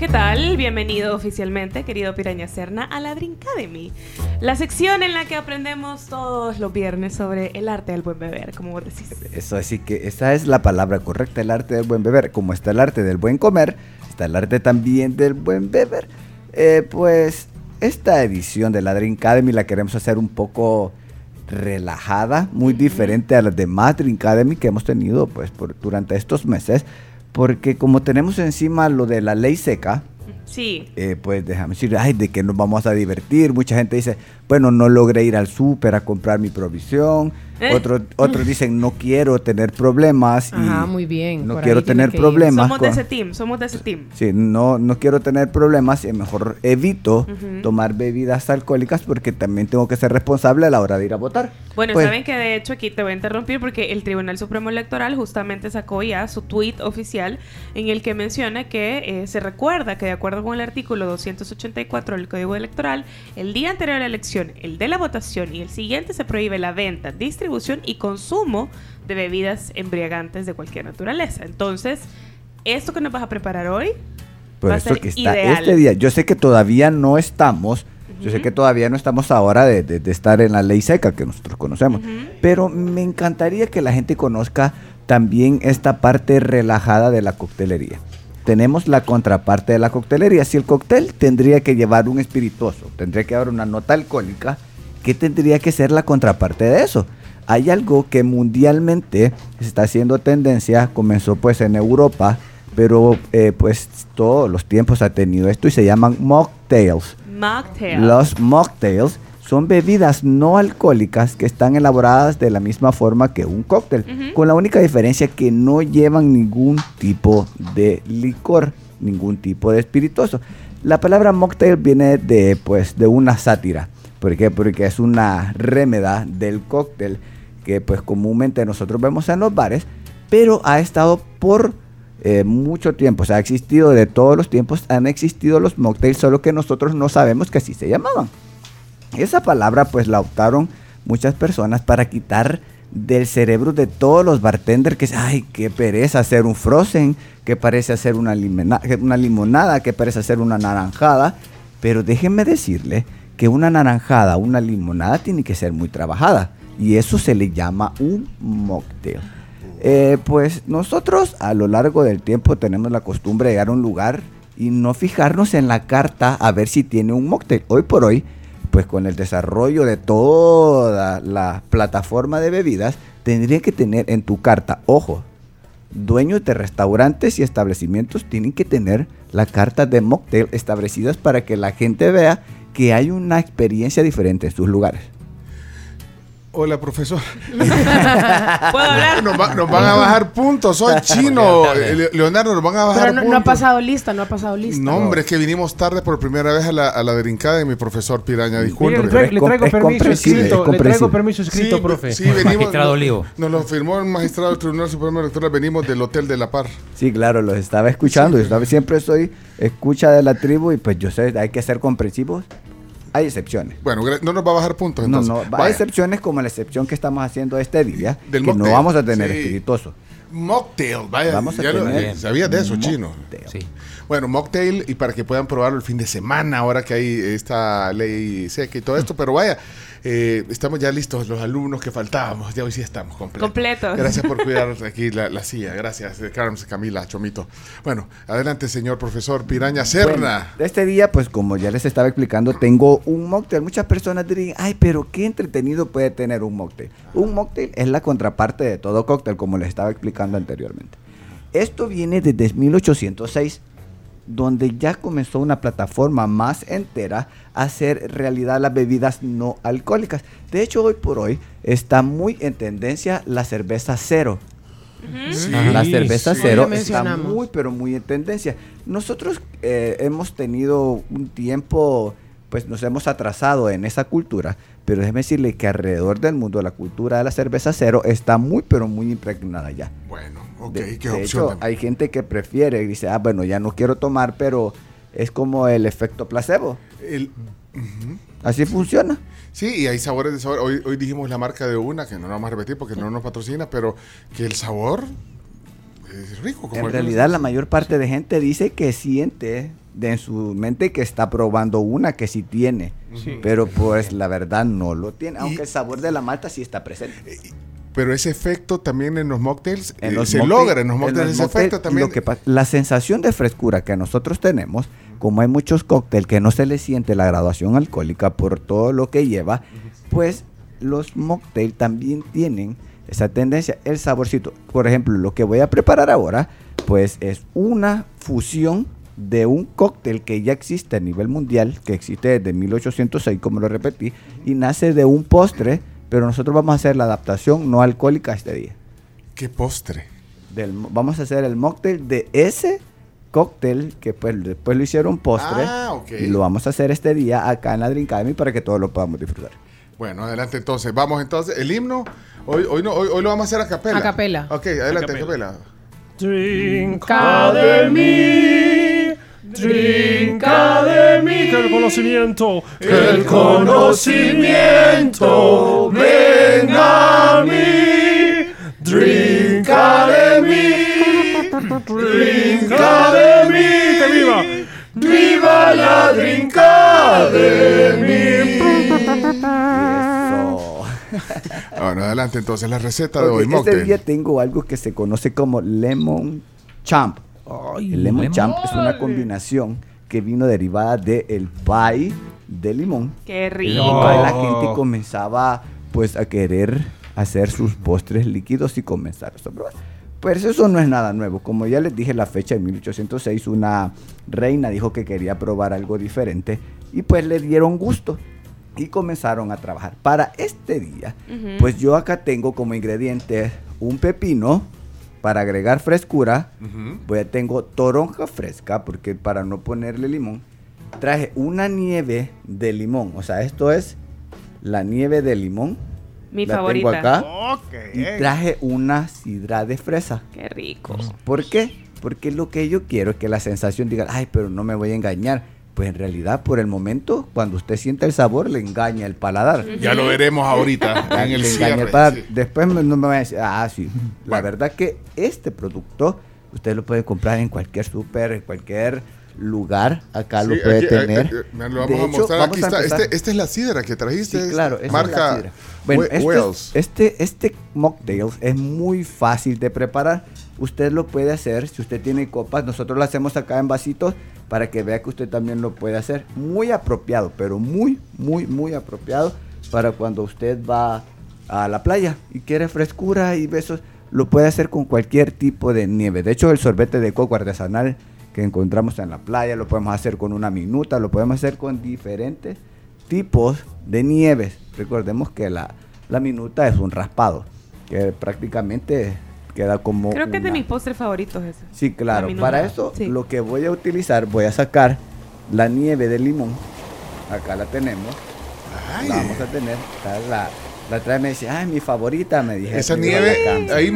¿Qué tal? Bienvenido oficialmente, querido Piraña Cerna, a la Drink Academy, la sección en la que aprendemos todos los viernes sobre el arte del buen beber, como vos decís. Eso, así que esa es la palabra correcta, el arte del buen beber. Como está el arte del buen comer, está el arte también del buen beber. Eh, pues esta edición de la Drink Academy la queremos hacer un poco relajada, muy diferente a las demás Drink Academy que hemos tenido pues por, durante estos meses, porque como tenemos encima lo de la ley seca, Sí. eh, pues déjame decir, ay, de que nos vamos a divertir. Mucha gente dice, bueno, no logré ir al súper a comprar mi provisión. ¿Eh? Otros, otros dicen, no quiero tener problemas. y Ajá, muy bien. No quiero tener problemas. Somos de con- ese team, somos de ese team. Sí, no, no quiero tener problemas y mejor evito tomar bebidas alcohólicas porque también tengo que ser responsable a la hora de ir a votar. Bueno, Pues, saben que de hecho aquí te voy a interrumpir porque el Tribunal Supremo Electoral justamente sacó ya su tweet oficial en el que menciona que eh, se recuerda que de acuerdo con el artículo 284 del Código Electoral, el día anterior a la elección, el de la votación y el siguiente se prohíbe la venta, distribución y consumo de bebidas embriagantes de cualquier naturaleza. Entonces, esto que nos vas a preparar hoy Por va a ser que está ideal. este día. Yo sé que todavía no estamos, yo sé que todavía no estamos ahora de, de- de estar en la ley seca que nosotros conocemos, pero me encantaría que la gente conozca también esta parte relajada de la coctelería. Tenemos la contraparte de la coctelería. Si el cóctel tendría que llevar un espirituoso, tendría que llevar una nota alcohólica, ¿qué tendría que ser la contraparte de eso? Hay algo que mundialmente está haciendo tendencia, comenzó pues en Europa, pero eh, pues todos los tiempos ha tenido esto y se llaman mocktails. Mocktail. Los mocktails son bebidas no alcohólicas que están elaboradas de la misma forma que un cóctel, con la única diferencia que no llevan ningún tipo de licor, ningún tipo de espirituoso. La palabra mocktail viene de pues de una sátira. ¿Por qué? Porque es una rémeda del cóctel que pues comúnmente nosotros vemos en los bares, pero ha estado por eh, mucho tiempo, o sea, ha existido de todos los tiempos, han existido los mocktails, solo que nosotros no sabemos que así se llamaban. Esa palabra pues la optaron muchas personas para quitar del cerebro de todos los bartenders que ay, qué pereza hacer un frozen, que parece hacer una, limena- una limonada, que parece hacer una naranjada, pero déjenme decirle que una naranjada, una limonada tiene que ser muy trabajada y eso se le llama un mocktail. Eh, pues nosotros a lo largo del tiempo tenemos la costumbre de llegar a un lugar y no fijarnos en la carta a ver si tiene un mocktail. Hoy por hoy, pues con el desarrollo de toda la plataforma de bebidas, tendría que tener en tu carta, ojo, dueños de restaurantes y establecimientos tienen que tener la carta de mocktail establecidas para que la gente vea que hay una experiencia diferente en sus lugares. Hola, profesor. ¿Puedo hablar? Nos, va- nos van a bajar puntos. Soy chino. Le- Leonardo, nos van a bajar Pero no, puntos. no ha pasado lista, no ha pasado lista. No, hombre, es que vinimos tarde por primera vez a la, a la brincada de mi profesor Piraña. Disculpe. Le, traigo es permiso escrito, es le traigo permiso escrito, Sí, profe. Sí, venimos. Magistrado Olivo. Nos lo firmó el magistrado del Tribunal Supremo Electoral. Venimos del Hotel de la Par. Sí, claro, los estaba escuchando. Yo estaba- siempre soy escucha de la tribu y pues yo sé, hay que ser comprensivos. Hay excepciones. Bueno, no nos va a bajar puntos. No, Entonces. no, Vaya. hay excepciones como la excepción que estamos haciendo este día, Del que no vamos a tener sí. espirituoso. Mocktail, vaya. Vamos a ya lo- tener eh, ¿Sabías de eso, chino? mocktail. Sí. Bueno, mocktail y para que puedan probarlo el fin de semana, ahora que hay esta ley seca y todo esto. Pero vaya, eh, estamos ya listos, los alumnos que faltábamos. Ya hoy sí estamos completos. Completos. Gracias por cuidar aquí la, la silla. Gracias, eh, Carms, Camila, Chomito. Bueno, adelante, señor profesor Piraña Serna. Bueno, de este día, pues como ya les estaba explicando, tengo un mocktail. Muchas personas dirían, ay, pero qué entretenido puede tener un mocktail. Un mocktail es la contraparte de todo cóctel, como les estaba explicando anteriormente. Esto viene desde 1806, donde ya comenzó una plataforma más entera a hacer realidad las bebidas no alcohólicas. De hecho, hoy por hoy está muy en tendencia la cerveza cero. Sí. La cerveza sí. cero está muy, pero muy en tendencia. Nosotros eh, hemos tenido un tiempo, pues nos hemos atrasado en esa cultura, pero déjeme decirle que alrededor del mundo la cultura de la cerveza cero está muy, pero muy impregnada ya. Bueno, ok, De, qué de opción. hecho, hay gente que prefiere, dice, ah, bueno, ya no quiero tomar, pero es como el efecto placebo. El- Así funciona. sí, y hay sabores de sabor. Hoy, hoy dijimos la marca de una, que no la vamos a repetir porque no nos patrocina, pero que el sabor es rico. Como En realidad la mayor parte de gente dice que siente de en su mente que está probando una que sí tiene, pero pues la verdad no lo tiene, Y- aunque el sabor de la malta sí está presente. Pero ese efecto también en los mocktails En eh, los se logra en los mocktails los ese mocktail, efecto también. lo que pa- la sensación de frescura que nosotros tenemos, como hay muchos cócteles que no se le siente la graduación alcohólica por todo lo que lleva, pues los mocktails también tienen esa tendencia, el saborcito. Por ejemplo, lo que voy a preparar ahora, pues es una fusión de un cóctel que ya existe a nivel mundial, que existe desde 1806, como lo repetí, y nace de un postre, pero nosotros vamos a hacer la adaptación no alcohólica este día Qué postre. del, vamos a hacer el mocktail de ese cóctel que pues después lo hicieron postre Ah, ok. y lo vamos a hacer este día acá en la Drink Academy para que todos lo podamos disfrutar. Bueno, adelante entonces. Vamos entonces. El himno, hoy, hoy, no, hoy, hoy lo vamos a hacer a capela. A capela. Ok, adelante, a capela. Trinca de mí, trinca de mí, que el conocimiento, que el conocimiento venga a mí. Trinca de mí, trinca de mí, que viva, viva la trinca de Eso. Bueno, adelante entonces la receta de hoy. este mocktail. día tengo algo que se conoce como lemon champ. el lemon, champ es una combinación que vino derivada del pie de limón. Qué rico. pues, la gente comenzaba pues a querer hacer sus postres líquidos y comenzar a probar. Pues eso no es nada nuevo. Como ya les dije, la fecha de 1806, una reina dijo que quería probar algo diferente y pues le dieron gusto y comenzaron a trabajar. Para este día, Ujú. pues yo acá tengo como ingrediente un pepino para agregar frescura. Ujú. Pues tengo toronja fresca, porque para no ponerle limón, traje una nieve de limón. O sea, esto es la nieve de limón. Mi la favorita. Tengo acá. Y traje una sidra de fresa. Qué rico. ¿Por qué? Porque lo que yo quiero es que la sensación diga, ay, pero no me voy a engañar. Pues en realidad, por el momento, cuando usted sienta el sabor, le engaña el paladar. Ya lo veremos ahorita en el Le engaña el cierre. paladar. sí. Después no me va a decir, ah, sí. La Bueno. verdad que este producto usted lo puede comprar en cualquier súper, en cualquier lugar. Acá lo puede aquí, tener. eh, eh, me lo De vamos a hecho, mostrar. vamos Aquí a está. Este, esta es la sidra que trajiste. Sí, claro, esa es marca la sidra. Bueno, este, Wells. este, este mocktail es muy fácil de preparar. Usted lo puede hacer si usted tiene copas. Nosotros lo hacemos acá en vasitos para que vea que usted también lo puede hacer. Muy apropiado, pero muy, muy, muy apropiado para cuando usted va a la playa y quiere frescura y besos. Lo puede hacer con cualquier tipo de nieve. De hecho, el sorbete de coco artesanal que encontramos en la playa lo podemos hacer con una minuta, lo podemos hacer con diferentes tipos de nieves. Recordemos que la, la minuta es un raspado, que prácticamente queda como... Creo que es de mis postres favoritos ese. Sí, claro. Para eso Sí. lo que voy a utilizar, voy a sacar la nieve de limón. Acá la tenemos. Ay, La vamos a tener. Está La, la trae me dice, ay, mi favorita, me dije. esa la nieve, ahí,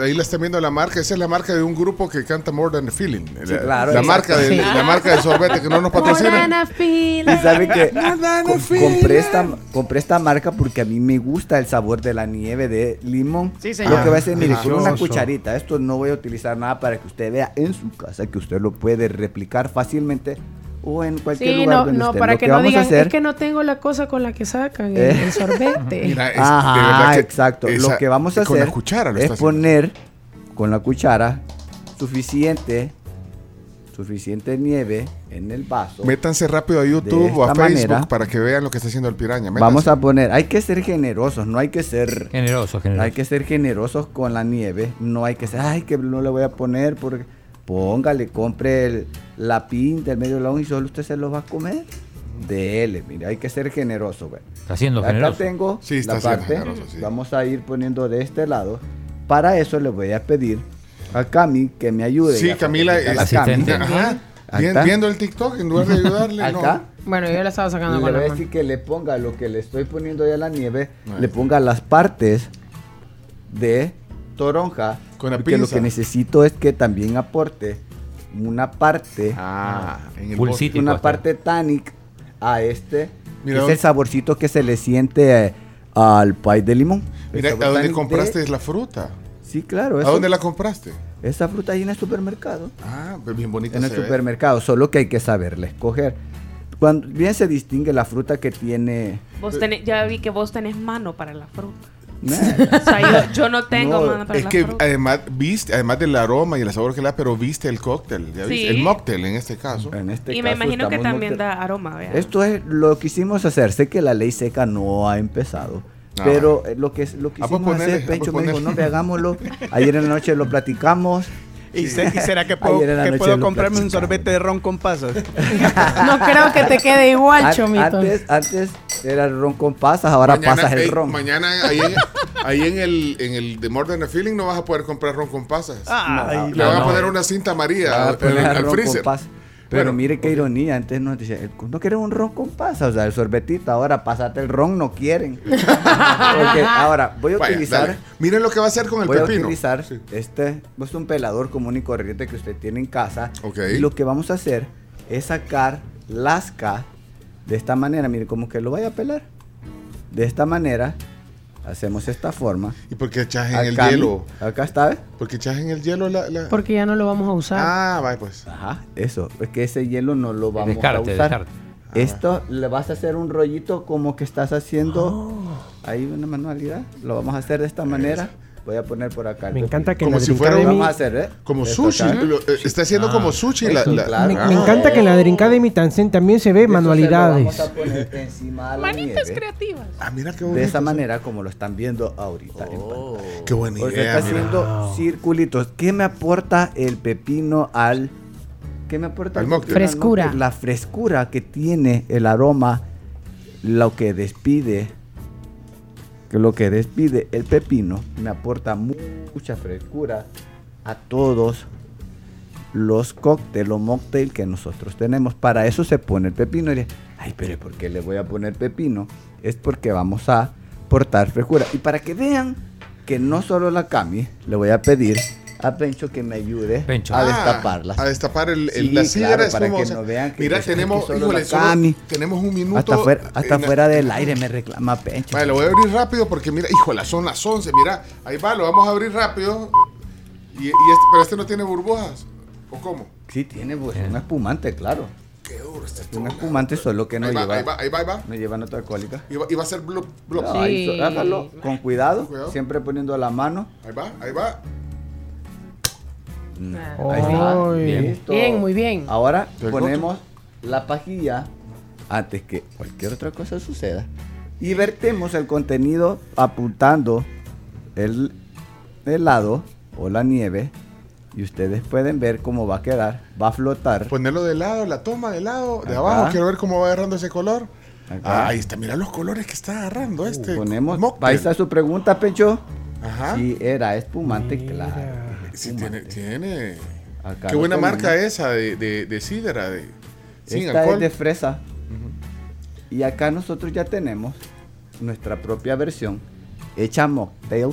ahí la están viendo la marca. Esa es la marca de un grupo que canta More Than a Feeling. Sí, la, claro, la marca de, Sí. la marca de sorbete que no nos patrocina. Y sabe que com- compré, esta, compré esta marca porque a mí me gusta el sabor de la nieve de limón. Sí, Lo señor. que voy a hacer, mire, con una cucharita. Esto no voy a utilizar nada para que usted vea en su casa que usted lo puede replicar fácilmente o en cualquier Sí, lugar no, donde no, usted. para Lo que, que no vamos a digan, hacer- es que no tengo la cosa con la que sacan el, Eh. el sorbete. Mira, es, Ajá, exacto. esa- lo que vamos a con hacer la cuchara lo es poner con la cuchara suficiente suficiente nieve en el vaso. Métanse rápido a YouTube o a Facebook manera. para que vean lo que está haciendo el piraña. Métanse. Vamos a poner, hay que ser generosos, no hay que ser Generoso, generoso. Hay que ser generosos con la nieve. No hay que ser, ay, que no le voy a poner porque póngale, compre el- la pinta, el medio long y solo usted se lo va a comer. Dele, mire, hay que ser generoso, güey. Está siendo Acá generoso. tengo Sí, está la parte. generoso, sí. Vamos a ir poniendo de este lado. Para eso le voy a pedir a Cami que me ayude. Sí, Camila es- la Cami. Asistente. Ajá. Acá. viendo el TikTok en lugar de ayudarle. no. Acá. Bueno, yo la estaba sacando Le con voy la a mano. decir que le ponga lo que le estoy poniendo ya a la nieve, le ponga las partes de toronja. Con la porque lo pinza. que necesito es que también aporte una parte, Ah, en el Pulsito. una hasta. parte tannic a este. Mira, es ¿dónde- el saborcito que se le siente eh, al pie de limón. Mira, ¿a dónde compraste de- la fruta? Sí, claro. ¿A eso- dónde la compraste? Esa fruta ahí en el supermercado. Ah, Pues bien bonito en el ve. supermercado, solo que hay que saberle escoger. Cuando bien se distingue la fruta que tiene. Vos tenés- ya vi que vos tenés mano para la fruta. Nah, O sea, yo, yo no tengo No, mano para Es la que fruta. además viste, además del aroma y el sabor que le da, pero viste el cóctel, ya Sí. viste, el mocktail en este caso. en este y me caso imagino que también da aroma, vea. Esto es lo que quisimos hacer. Sé que la ley seca no ha empezado. Ah, pero eh, lo que, lo que quisimos ponele, hacer, Pencho me dijo, no, ve, hagámoslo. Ayer en la noche lo platicamos. ¿Y, se- y será que puedo, que puedo comprarme un sorbete de ron con pasas? No creo que te quede igual, An- Chomito. antes, antes era el ron con pasas, ahora pasas el ey, ron. mañana ahí, en, ahí en el en el de More Than a Feeling no vas a poder comprar ron con pasas. Ay, Le no, van a no. poner una cinta amarilla Ah, al, al ron con freezer. pasas. Pero Bueno, mire qué ironía, antes nos decía, no quieren un ron con pasas, o sea, el sorbetito, ahora pásate el ron, no quieren. Porque ahora voy a Vaya, utilizar, dale. Miren lo que va a hacer con el voy a pepino. utilizar Sí. este, es un pelador común y corriente que usted tiene en casa. Y lo que vamos a hacer es sacar lasca de esta manera, mire, como que lo vaya a pelar. De esta manera, hacemos esta forma. ¿Y por qué echas en el hielo? acá está, ¿ves? ¿Por qué echas en el hielo la...? la- Porque ya no lo vamos a usar. Ah, vaya pues. Ajá, eso, es que ese hielo no lo vamos Descarte, a usar. descarte. Esto le vas a hacer un rollito como que estás haciendo Oh. ahí una manualidad. Lo vamos a hacer de esta manera. Voy a poner por acá. Me encanta que Como en la si fuera Academy- vamos a hacer, ¿eh? Como Esto sushi. lo- eh, está haciendo como sushi. la, eso, la- claro. Me, Ah. me encanta que en la Drink Academy también, también se ve se manualidades. vamos a poner encima de la Manitas nieve, creativas. Ah, mira qué De bonito. esa manera como lo están viendo ahorita. en Oh, pantalla. qué buena Porque idea. está mira. haciendo circulitos. ¿Qué me aporta el pepino al... ¿Qué me aporta? Al el Frescura. La frescura que tiene el aroma, lo que despide, que lo que despide el pepino, me aporta mu- mucha frescura a todos los cócteles o mocktail que nosotros tenemos. Para eso se pone el pepino. Y dice, ay, pero ¿por qué le voy a poner pepino? Es porque vamos a aportar frescura. Y para que vean que no solo la Cami, le voy a pedir a Pencho que me ayude Pencho. a Ah, destaparlas. A destapar el, el- Sí, la claro, sidra. es para como, que o sea, no vean que mira, tenemos, que híjole, solo tenemos un minuto. hasta fuera, hasta fuera del aire me reclama Pencho. Vale, lo voy a abrir rápido porque mira, híjole, son las 11. Mira, ahí va, lo vamos a abrir rápido. Y, y este, pero este no tiene burbujas. ¿O cómo? Sí, tiene pues, un espumante, claro. Qué duro este Un espumante solo que no ahí, va, lleva, ahí va, ahí va, ahí va. no lleva nota alcohólica. Y va, y va a ser blop, blop. No, ahí Sí. so- hágalo con cuidado, Cuidado. siempre poniendo la mano. Ahí va, ahí va. Ahí está. Listo. Bien, muy bien. Ahora ponemos la pajilla antes que cualquier otra cosa suceda y vertemos el contenido apuntando el helado o la nieve y ustedes pueden ver cómo va a quedar, va a flotar. Ponerlo de lado, la toma de lado, de Acá. abajo. Quiero ver cómo va agarrando ese color. Ah, ahí está, mira los colores que está agarrando este. Ponemos, mocktail. ahí está su pregunta, Pecho. Ajá. Si era espumante, Mira. claro. Sí, tiene, tiene. Acá Qué buena marca esa de, de, de sidra, de, sin Esta alcohol. es de fresa. Y acá nosotros ya tenemos nuestra propia versión hecha mocktail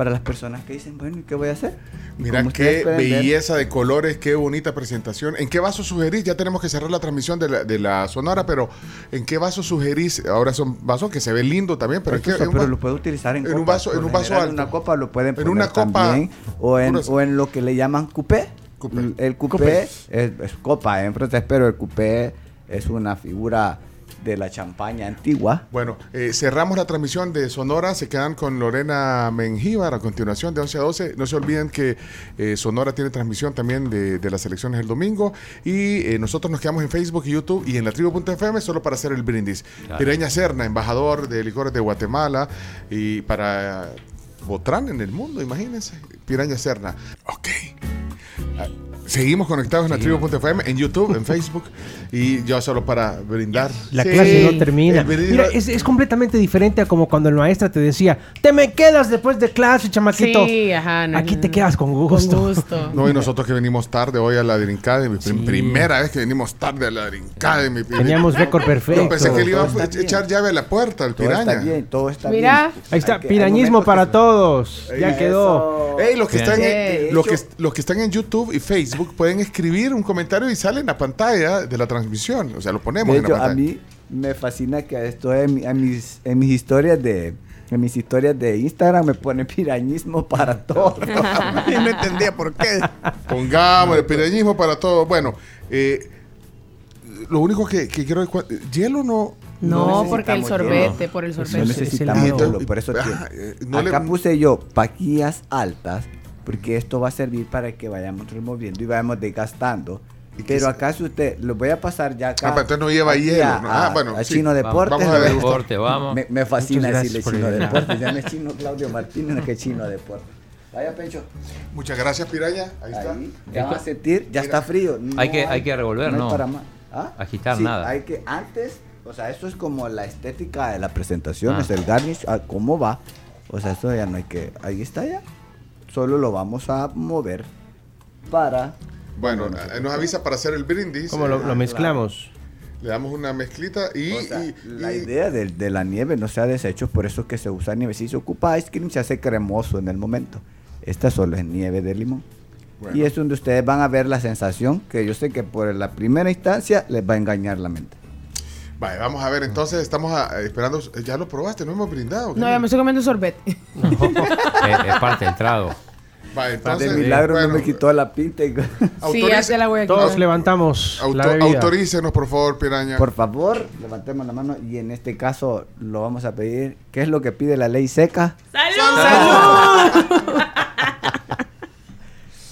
para las personas que dicen, bueno, ¿y qué voy a hacer? Mira qué ver, belleza de colores, qué bonita presentación. ¿En qué vaso sugerís? Ya tenemos que cerrar la transmisión de la, de la sonora, pero ¿en qué vaso sugerís? Ahora son vasos que se ven lindo también, pero, es que en un pero lo puede utilizar en, en un vaso- en un vaso general, En alto. una copa lo pueden En poner una copa también, o en, o en lo que le llaman coupé. Coupé. El coupé, Coupé. Es, es copa en francés, pero el coupé es una figura de la champaña antigua. Bueno, eh, cerramos la transmisión de Sonora. Se quedan con Lorena Mengíbar a continuación de 11 a 12. No se olviden que eh, Sonora tiene transmisión también de, de las elecciones el domingo. Y eh, nosotros nos quedamos en Facebook y YouTube y en la tribu.fm solo para hacer el brindis. Piraña Serna, embajador de licores de Guatemala y para Botrán en el mundo, imagínense. Piraña Serna. Ok. Seguimos conectados en la tribu.fm, en YouTube, en Facebook y yo solo para brindar. La Sí, clase no termina. Mira, es, es completamente diferente a como cuando el maestra te decía, te me quedas después de clase, chamaquito. Sí, ajá. no, Aquí te quedas con gusto. Con gusto. No, y nosotros que venimos tarde hoy a la prim- Sí. primera vez que venimos tarde a la Drink Academy. Teníamos récord perfecto. Yo pensé que le iba a echar llave a la puerta, al Todo está piraña. bien, todo está Mira. bien. Ahí está, que- pirañismo para que- todos. Ya Eso. quedó. Ey, los que, están en, los, que, los que están en YouTube y Facebook pueden escribir un comentario y sale en la pantalla de la transmisión. O sea, lo ponemos De en la hecho, a pantalla. mí me fascina que esto en, mi- en mis, en mis historias de, En mis historias de Instagram me pone pirañismo para todo. Y no entendía por qué. Pongamos el pirañismo para todo. Bueno, eh, lo único que, que quiero es hielo no. No, porque el sorbete, hielo. por el No sorbete. necesitamos hielo, por eso Ah, eh, no le- acá puse yo paquillas altas, porque esto va a servir para que vayamos removiendo y vayamos desgastando. ¿Y qué Pero acá si usted, lo voy a pasar ya acá. Ah, pero entonces no lleva hielo, a- ¿no? Ah, a- bueno, a sí. Chino Vamos- Deportes. vamos a ver. Deporte, vamos. Me, me fascina decirle Chino Deportes. Ya no es Chino Claudio Martínez, que Chino Deportes. Vaya, Pencho. Muchas gracias, Piraña. Ahí está. Ahí, ya va a sentir, ya está frío. Hay No que- hay que revolver, hay ¿no? para más. ¿Ah? Agitar Sí, nada. Hay que, antes, o sea, esto es como la estética de la presentación, Ah. es el garnish, ah, cómo va. O sea, esto ya no hay que, ahí está ya. Solo lo vamos a mover para... Bueno, eh, nos avisa para hacer el brindis. ¿Cómo lo, lo mezclamos? Le damos una mezclita y. O sea, y- la y- idea de, de la nieve no se ha deshecho, por eso que se usa nieve. Si se ocupa ice cream, se hace cremoso en el momento. Esta solo es nieve de limón. Bueno. Y es donde ustedes van a ver la sensación que yo sé que por la primera instancia les va a engañar la mente. Vale, vamos a ver, entonces estamos a- esperando. Ya lo probaste, no hemos brindado. No, ya me estoy comiendo sorbete. No, es, es parte del trago. Vale, de entonces. milagro bueno, no me quitó la pinta. y- Sí, ya la voy a Todos levantamos auto- la bebida. autorícenos, por favor, Piraña. Por favor, levantemos la mano y en este caso lo vamos a pedir. ¿Qué es lo que pide la ley seca? ¡Salud!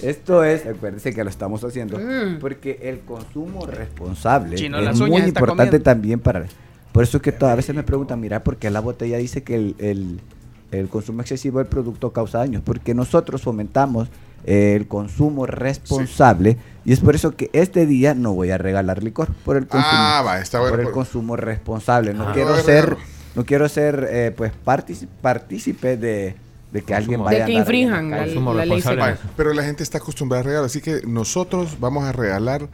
Esto es, acuérdense que lo estamos haciendo Mm. porque el consumo responsable Chino, es muy importante comiendo. también para... Por eso que todas veces me preguntan, mira, ¿por qué la botella dice que el, el- el consumo excesivo del producto causa daños? Porque nosotros fomentamos el consumo responsable y es por eso que este día no voy a regalar licor por el consumo, Ah, va, está bueno. por el por- consumo responsable. No Ah. quiero es ser, no quiero ser, eh, pues, partíci- partícipe de, de que alguien vaya De a que infrinjan la, Consumo la ley pero la gente está acostumbrada a regalar, así que nosotros vamos a regalar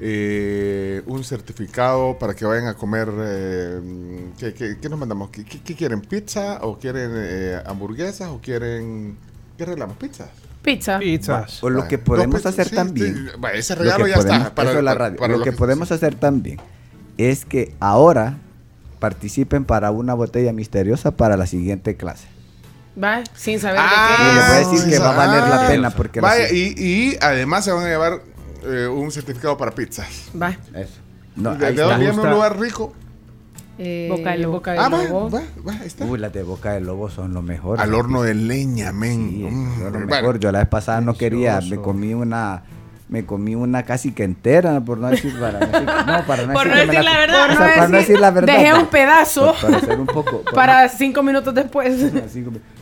eh, un certificado para que vayan a comer. eh, ¿qué, qué- qué nos mandamos? ¿Qué, qué- qué quieren? ¿Pizza? ¿O quieren eh, hamburguesas? ¿O quieren. ¿Qué regalamos? ¿Pizzas? Pizza. Pizzas. O lo que podemos hacer sí, también. sí, ese lo regalo ya podemos- está. eso es la radio. lo que podemos hacer también es que ahora participen para una botella misteriosa para la siguiente clase. Va, sin saber Y les voy a decir que va a valer la ah, pena porque Vaya, y, y además se van a llevar eh, un certificado para pizzas. de... Va. eso. No, ¿De, de está. dónde viene un lugar rico? Eh, Boca de lobo. Boca de Ah, va, lobo. va, va, ahí está. Uy, las de boca de lobo son lo mejor. Al horno de leña, men. Sí, Mm, lo bueno. mejor. Yo la vez pasada no quería, me comí una me comí una casi que entera, por no decir para no para no Por decir, no la verdad. o sea, para no decir la verdad. Dejé un pedazo Para, para ser un poco para- para cinco minutos después.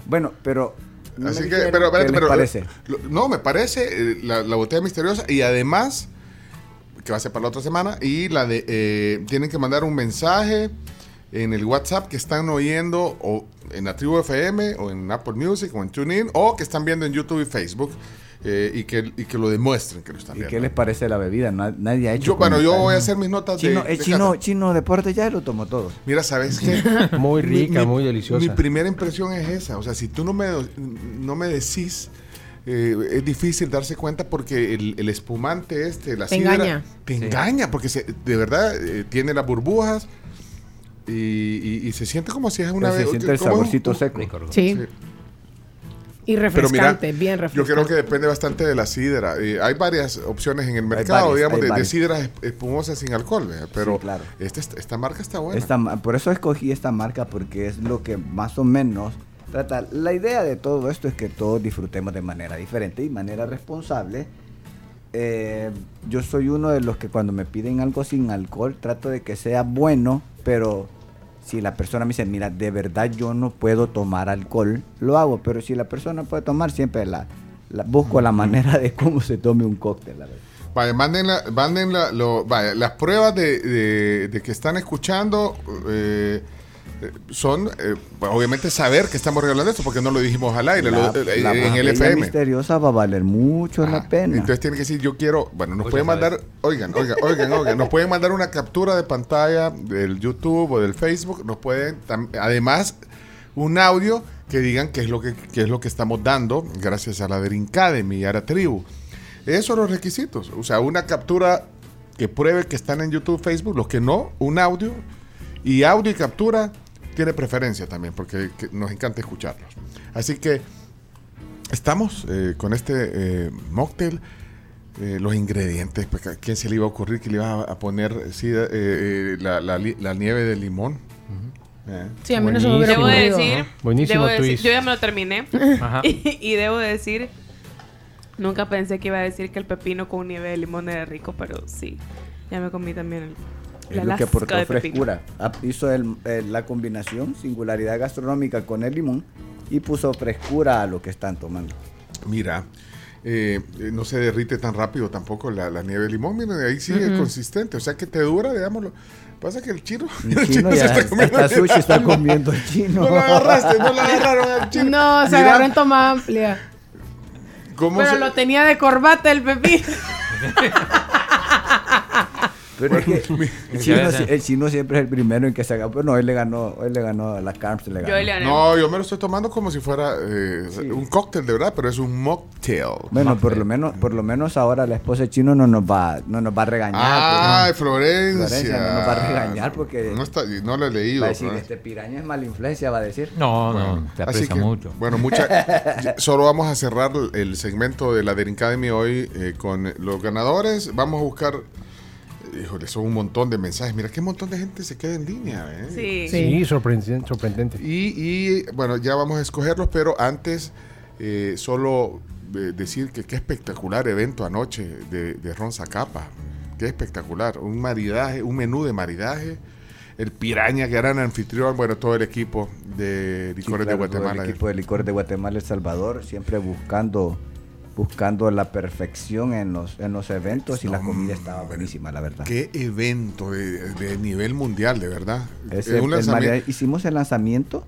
Bueno, pero. no Así me que, pero, espérate, ¿qué les pero. parece? lo- no, me parece eh, la, la botella misteriosa y además, que va a ser para la otra semana, y la de. eh, tienen que mandar un mensaje en el WhatsApp que están oyendo o en la tribu FM o en Apple Music o en TuneIn o que están viendo en YouTube y Facebook eh, y, que, y que lo demuestren que lo están ¿Y viendo. qué les parece la bebida? Na- nadie ha hecho. Yo, bueno, yo voy a hacer mis notas Chino, de. eh, de chino, chino deporte ya lo tomó todo. Mira, ¿sabes qué? Muy rica, mi- muy deliciosa. Mi primera impresión es esa. O sea, si tú no me, no me decís, eh, es difícil darse cuenta porque el, el espumante este, la Te sidra, engaña. Te Sí. engaña porque se- de verdad eh, tiene las burbujas y, y- y se siente como si es una... Pues se siente el saborcito un- seco. Sí. Sí. Y Pero mira, refrescante, bien yo refrescante. creo que depende bastante de la sidra. Eh, hay varias opciones en el mercado, varias, digamos, de, sidras es- espumosas sin alcohol, ¿verdad? pero Sí, claro. este- esta marca está buena. Esta por eso escogí esta marca porque es lo que más o menos trata. La idea de todo esto es que todos disfrutemos de manera diferente y manera responsable. Eh, yo soy uno de los que cuando me piden algo sin alcohol trato de que sea bueno, pero si la persona me dice, mira, de verdad yo no puedo tomar alcohol, lo hago, pero si la persona puede tomar, siempre la, la- busco la manera de cómo se tome un cóctel. la manden, la- manden la- lo- vaya, las pruebas de, de- de que están escuchando eh, son, eh, obviamente, saber que estamos regalando esto, porque no lo dijimos al aire, La- lo- eh, la en el FM. misteriosa va a valer mucho Ah, la pena. Entonces tienen que decir, yo quiero, bueno, nos Pues pueden mandar, oigan, oigan, oigan, oigan, nos pueden mandar una captura de pantalla del YouTube o del Facebook, nos pueden, tam- además, un audio que digan qué es lo que, qué es lo que estamos dando, gracias a la Academy y a la tribu. Esos son los requisitos, o sea, una captura que pruebe que están en YouTube, Facebook, los que no, un audio, y audio y captura tiene preferencia también, porque que nos encanta escucharlos. Así que estamos eh, con este eh, mocktail. eh, los ingredientes, pues, ¿a quién se le iba a ocurrir que le iba a poner eh, sí, eh, la, la li- la nieve de limón? Eh. Sí, a mí no se me Debo Buenísimo. ocurrido. decir, Buenísimo debo decir- yo ya me lo terminé Ajá. y, y debo decir, nunca pensé que iba a decir que el pepino con nieve de limón era rico, pero sí, ya me comí también el, Es la lo que aportó frescura. Ah, Hizo el- el- la combinación, singularidad gastronómica con el limón y puso frescura a lo que están tomando. Mira, eh, eh, no se derrite tan rápido tampoco la, la nieve de limón. Miren, ahí sigue consistente. O sea que te dura, digámoslo. Pasa que el chino. El chino ya se está comiendo sushi está comiendo el chino. No lo agarraste, no lo agarraron al chino. No, se Mira agarró en toma amplia. cómo Pero se- lo tenía de corbata el pepino. Pero es que el chino, el siempre es el primero en que se haga. Pero no, él le ganó, él le ganó a la Carms. Le ganó. Yo le. No, yo me lo estoy tomando como si fuera eh, un cóctel de verdad, pero es un mocktail. Bueno, por lo menos, por lo menos ahora la esposa del chino no nos va, no nos va a regañar. Ay, pues, Florencia. Florencia no nos va a regañar porque No, está, no lo he leído. va a decir este piraña es mala influencia, va a decir. No, no, te aprecia que, mucho. Bueno, mucha, solo vamos a cerrar el segmento de la Daring Academy hoy eh, con los ganadores. Vamos a buscar, híjole, son un montón de mensajes. Mira qué montón de gente se queda en línea. ¿eh? Sí. Sí, sorprendente. sorprendente. Y, y, bueno, ya vamos a escogerlos, pero antes eh, solo eh, decir que qué espectacular evento anoche de, de Ron Zacapa. Qué espectacular. Un maridaje, un menú de maridaje. El Piraña, gran anfitrión, bueno, todo el equipo de Sí, Licores claro, de todo Guatemala. El equipo de licores de Guatemala, El Salvador, siempre buscando buscando la perfección en los, en los eventos y la comida estaba buenísima, la verdad. Qué evento de, de nivel mundial, de verdad. Un el maridaje- hicimos el lanzamiento,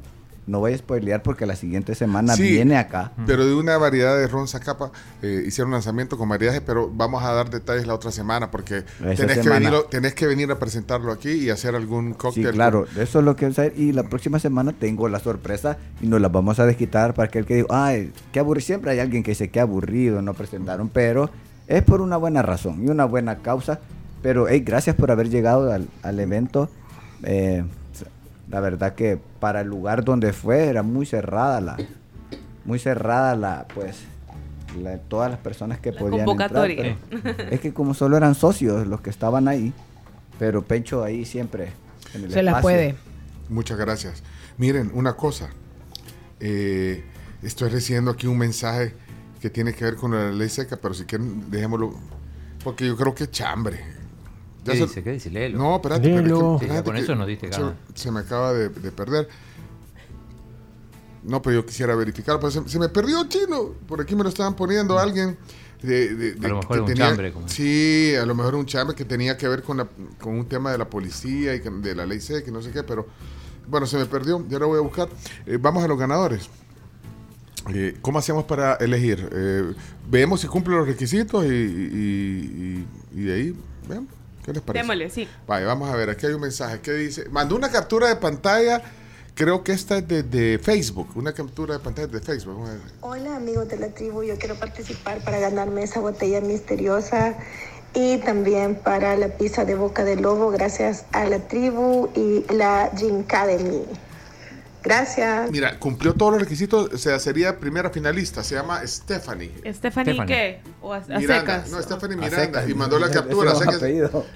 no voy a spoilear porque la siguiente semana Sí, viene acá. Pero de una variedad de ron Zacapa eh, hicieron lanzamiento con maridaje, pero vamos a dar detalles la otra semana porque tenés que, venir, tenés que venir a presentarlo aquí y hacer algún Sí, cóctel. claro, eso es lo que vamos a hacer. Y la próxima semana tengo la sorpresa y nos la vamos a desquitar para aquel que diga, ay, qué aburrido. Siempre hay alguien que dice, qué aburrido, no presentaron, pero es por una buena razón y una buena causa. Pero, hey, gracias por haber llegado al, al evento. Eh, la verdad que para el lugar donde fue era muy cerrada la, muy cerrada la, pues, la- todas las personas que La podían convocatoria. entrar. pero es que como solo eran socios los que estaban ahí, pero Pencho ahí siempre en el Se la espacio. puede. Muchas gracias. Miren, una cosa. Eh, estoy recibiendo aquí un mensaje que tiene que ver con la ley seca, pero si quieren, dejémoslo. Porque yo creo que es chambre. Ya ¿Qué se- dice? ¿Qué dice? Léelo. No, espérate, pero es que- con que eso nos diste se, se me acaba de, de perder. No, pero yo quisiera verificar. Pues se, se me perdió chino. Por aquí me lo estaban poniendo alguien. De, de- de- A lo mejor que un tenía- chambre, como- Sí, a lo mejor un chambre que tenía que ver con, la- con un tema de la policía y que- de la ley seca y no sé qué, pero bueno, se me perdió. Ya lo voy a buscar. Eh, vamos a los ganadores. Eh, ¿Cómo hacemos para elegir? Eh, vemos si cumple los requisitos y, y- y- y de ahí, veamos. ¿Qué les parece? Démosle, sí. Vaya, vamos a ver, aquí hay un mensaje que dice, mandó una captura de pantalla, creo que esta es de, de Facebook, una captura de pantalla de Facebook. Vamos a ver. Hola amigos de la tribu, yo quiero participar para ganarme esa botella misteriosa y también para la pizza de boca de lobo gracias a la tribu y la Gym Academy. Gracias. Mira, cumplió todos los requisitos, o sea, sería primera finalista, se llama Stephanie. Stephanie, Stephanie. ¿qué? ¿O a, a Miranda, secas? no, Stephanie Miranda, secas. y mandó la captura.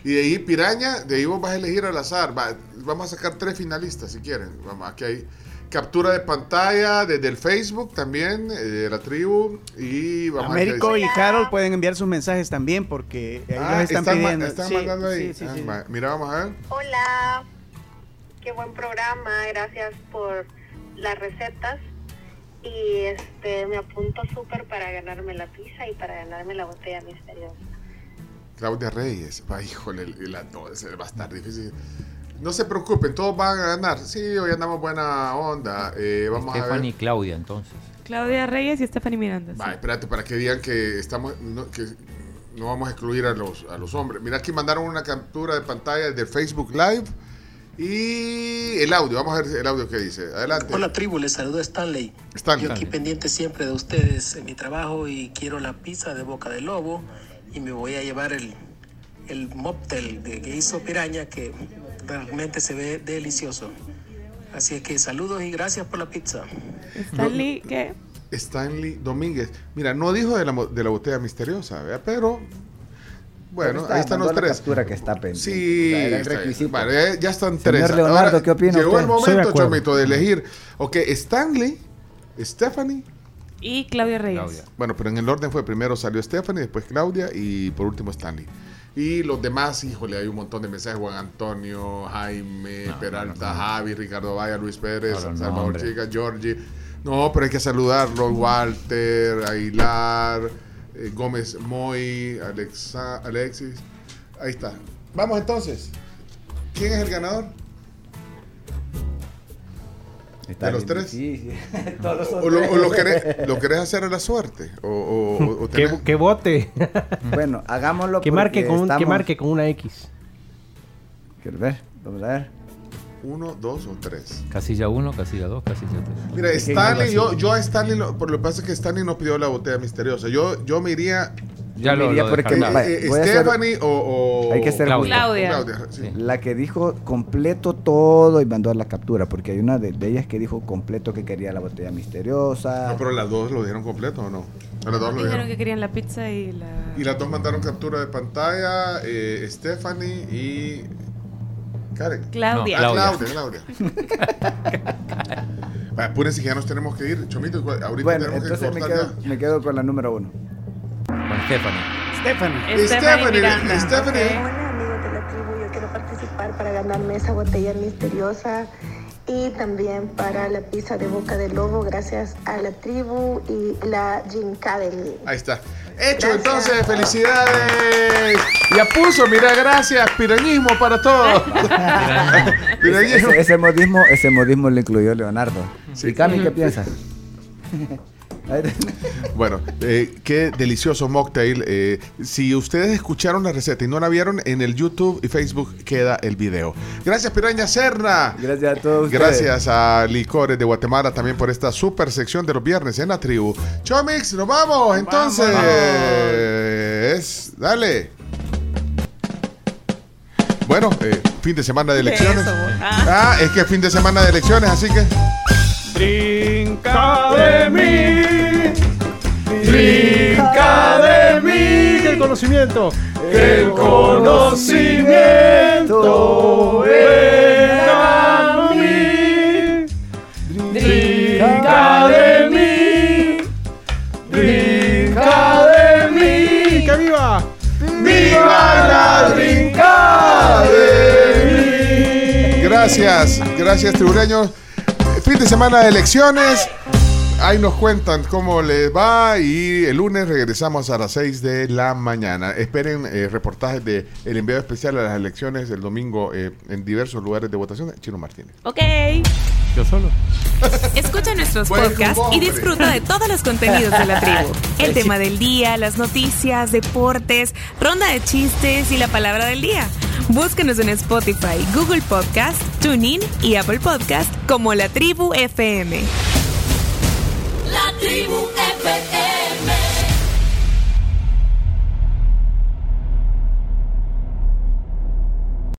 y de ahí Piraña, de ahí vos vas a elegir al azar. va- vamos a sacar tres finalistas si quieren. Vamos, aquí hay captura de pantalla desde el Facebook también, eh, de la tribu. Y vamos a Américo y Carol pueden enviar sus mensajes también porque ahí Ah, los están, ma- pidiendo. están Sí, mandando ahí. sí, sí, Ah, Mira, vamos a ver. Hola, qué buen programa, gracias por las recetas y este me apunto súper para ganarme la pizza y para ganarme la botella misteriosa. Claudia Reyes. Va, híjole, la, no, ese va a estar difícil. No se preocupen, todos van a ganar. Sí, hoy andamos buena onda. Eh, vamos Stephanie a y ver. Claudia, entonces. Claudia Reyes y Stephanie Miranda. sí. Va, espérate, para que digan que estamos no, que no vamos a excluir a los, a los hombres. Mira, aquí mandaron una captura de pantalla de Facebook Live y el audio. Vamos a ver el audio que dice. Adelante. Hola tribu, les saludo Stanley. Stanley. Yo aquí pendiente siempre de ustedes en mi trabajo y quiero la pizza de boca de lobo y me voy a llevar el, el mocktail de que hizo Piraña que realmente se ve delicioso. Así es que saludos y gracias por la pizza. Stanley, ¿qué? Stanley Domínguez. Mira, no dijo de la, de la botella misteriosa, ¿verdad? Pero, bueno, está, ahí están los la tres. captura que está pendiente. Sí, O sea, está ya, ya están Señor tres. Leonardo, Ahora, ¿qué opina Llegó usted? el momento. Chomito, de elegir. Ok, Stanley, Stephanie. Y Claudia Reyes. Claudia. Bueno, pero en el orden fue primero salió Stephanie, después Claudia y por último Stanley. Y los demás, híjole, hay un montón de mensajes. Juan Antonio, Jaime, No, Peralta, no, no. Javi, Ricardo Vaya, Luis Pérez, Salvador. Chica, Georgie. No, pero hay que saludarlos. Walter, Aguilar, eh, Gómez Moy, Alexa, Alexis. Ahí está. Vamos entonces. ¿Quién es el ganador? Está ¿De los tres? difícil. Todos son ¿O lo, o lo tres. querés, lo querés hacer a la suerte? ¿O, o- o- o Que, tenés- que vote. Bueno, hagámoslo que, marque con un, que marque con una X. Quiero ver, vamos a ver. Uno, dos o tres? Casilla 1, casilla 2, casilla 3. Mira, ¿De qué Stanley, yo, yo a Stanley, lo- por lo que pasa es que Stanley no pidió la botella misteriosa. Yo, yo me iría Ya lo, diría lo porque- eh, eh, Stephanie o, o- Hay que ser Claudia. Claudia. Claudia, sí. La que dijo completo todo y mandó a la captura, porque hay una de, de ellas que dijo completo que quería la botella misteriosa. No, pero las dos lo dijeron completo o no? Las dos lo Dijeron dijeron. que querían la pizza y la... Y las dos mandaron captura de pantalla, eh, Stephanie y Karen. Claudia. No, Ah, Claudia. Claudia, Claudia. Vaya, apúrense que ya nos tenemos que ir. Chomito, ahorita bueno, tenemos entonces que me quedo, ya. me quedo con la número uno. Con Stephanie. Stephanie. Stephanie. Stephanie. Hola amigos de la tribu, yo quiero participar para ganarme esa botella misteriosa y también para la pizza de boca de lobo gracias a la tribu y la Gin Academy. Ahí está. Hecho, Gracias. entonces, felicidades. Ya puso, mira, gracias, pirañismo para todos. pirañismo. Ese, ese modismo, ese modismo lo incluyó Leonardo. Sí. ¿Y Cami qué piensas? Bueno, eh, qué delicioso mocktail. Eh, si ustedes escucharon la receta y no la vieron, en el YouTube y Facebook queda el video. Gracias, Piraña Serna. Gracias a todos. ustedes. Gracias a Licores de Guatemala también por esta super sección de los viernes en la tribu. Chomix, nos vamos entonces. Dale. Bueno, eh, fin de semana de elecciones. Eso, ah. Ah, es que es fin de semana de elecciones, así que. Trinca de mí. Trinca de mí. El conocimiento. El conocimiento ven a mí. Trinca de mí. Trinca de mí. ¡Que viva! ¡Viva la trinca de mí! Gracias, gracias, tribureños. Fin de semana de elecciones. Ahí nos cuentan cómo les va y el lunes regresamos a las 6 de la mañana. Esperen eh, reportajes de el enviado especial a las elecciones el domingo eh, en diversos lugares de votación. Chino Martínez. Ok. Yo solo. Escucha nuestros Buen podcasts y disfruta de todos los contenidos de la tribu. El tema del día, las noticias, deportes, ronda de chistes y la palabra del día. Búscanos en Spotify, Google Podcast, TuneIn y Apple Podcast como La Tribu FM. La tribu FM.